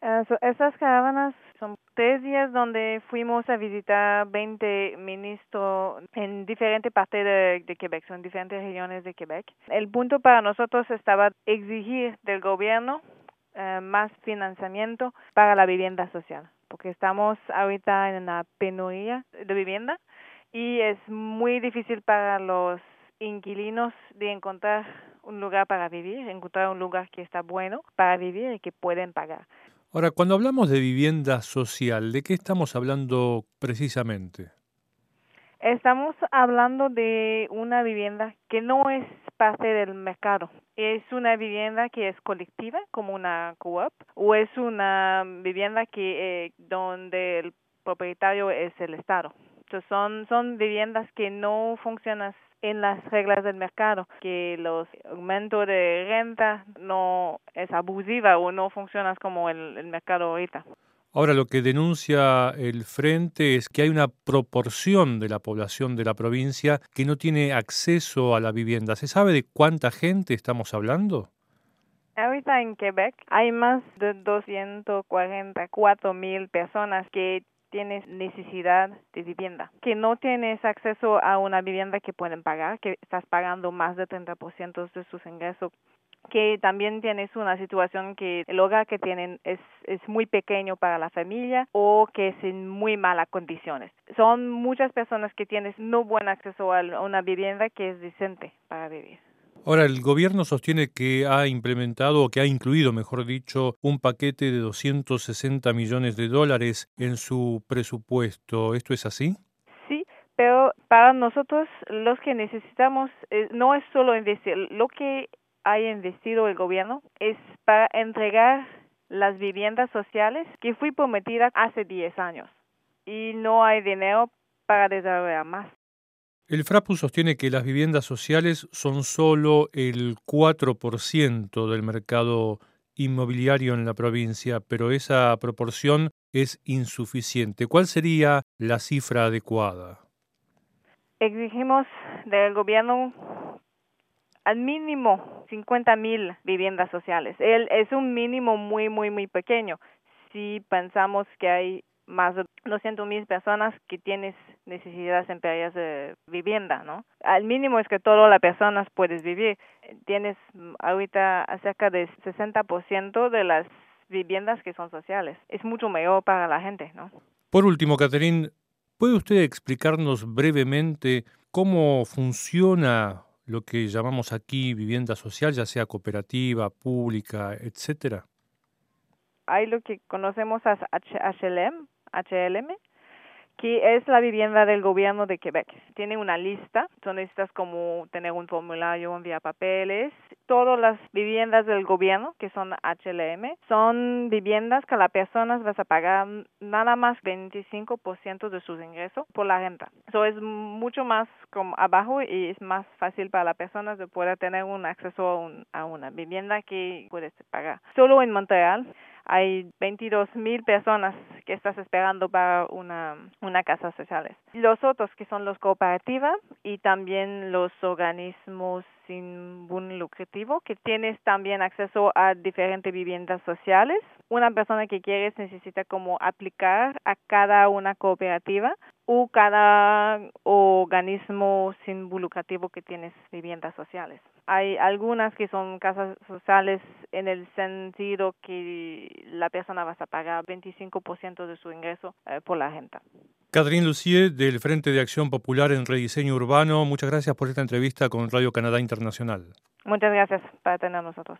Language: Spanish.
So esas caravanas son tres días donde fuimos a visitar 20 ministros en diferentes partes de, Quebec, son diferentes regiones de Quebec. El punto para nosotros estaba exigir del gobierno uh, más financiamiento para la vivienda social, porque estamos ahorita en una penuria de vivienda y es muy difícil para los inquilinos de encontrar un lugar para vivir, encontrar un lugar que está bueno para vivir y que pueden pagar. Ahora, cuando hablamos de vivienda social, ¿de qué estamos hablando precisamente? Estamos hablando de una vivienda que no es parte del mercado. Es una vivienda que es colectiva, como una co-op, o es una vivienda que eh, donde el propietario es el Estado. Entonces son, son viviendas que no funcionan en las reglas del mercado, que los aumentos de renta no es abusiva o no funciona como el, el mercado ahorita. Ahora, lo que denuncia el Frente es que hay una proporción de la población de la provincia que no tiene acceso a la vivienda. ¿Se sabe de cuánta gente estamos hablando? Ahorita en Quebec hay más de 244 mil personas que tienes necesidad de vivienda, que no tienes acceso a una vivienda que pueden pagar, que estás pagando más de 30% de sus ingresos que también tienes una situación que el hogar que tienen es, es muy pequeño para la familia o que es en muy malas condiciones. Son muchas personas que tienes no buen acceso a una vivienda que es decente para vivir. Ahora, el gobierno sostiene que ha implementado, o que ha incluido, mejor dicho, un paquete de 260 millones de dólares en su presupuesto. ¿Esto es así? Sí, pero para nosotros los que necesitamos eh, no es solo investir, lo que ha investido el gobierno es para entregar las viviendas sociales que fui prometida hace 10 años y no hay dinero para desarrollar más. El FRAPU sostiene que las viviendas sociales son solo el 4% del mercado inmobiliario en la provincia, pero esa proporción es insuficiente. ¿Cuál sería la cifra adecuada? Exigimos del gobierno al mínimo 50 mil viviendas sociales. Es un mínimo muy, muy, muy pequeño. Si pensamos que hay más de 200 mil personas que tienen necesidades en áreas de vivienda, ¿no? Al mínimo es que todas las personas puedes vivir. Tienes ahorita cerca de 60% de las viviendas que son sociales. Es mucho mejor para la gente, ¿no? Por último, Catherine, ¿puede usted explicarnos brevemente cómo funciona lo que llamamos aquí vivienda social, ya sea cooperativa, pública, etcétera? Hay lo que conocemos as HLM, HLM, que es la vivienda del gobierno de Quebec. Tiene una lista, son estas como tener un formulario, enviar papeles. Todas las viviendas del gobierno, que son HLM, son viviendas que la persona va a pagar nada más 25% de sus ingresos por la renta. Eso es mucho más como abajo y es más fácil para la persona de poder tener un acceso a, un, a una vivienda que puede pagar. Solo en Montreal hay 22 mil personas que estás esperando para una, una casa social. Los otros que son los cooperativas y también los organismos sin buen lucrativo que tienes también acceso a diferentes viviendas sociales. Una persona que quieres necesita como aplicar a cada una cooperativa o cada organismo sin lucrativo que tienes viviendas sociales. Hay algunas que son casas sociales en el sentido que la persona va a pagar 25% de su ingreso eh, por la renta. Catherine Lucier, del Frente de Acción Popular en Rediseño Urbano, muchas gracias por esta entrevista con Radio Canadá Internacional. Muchas gracias para tener nosotros.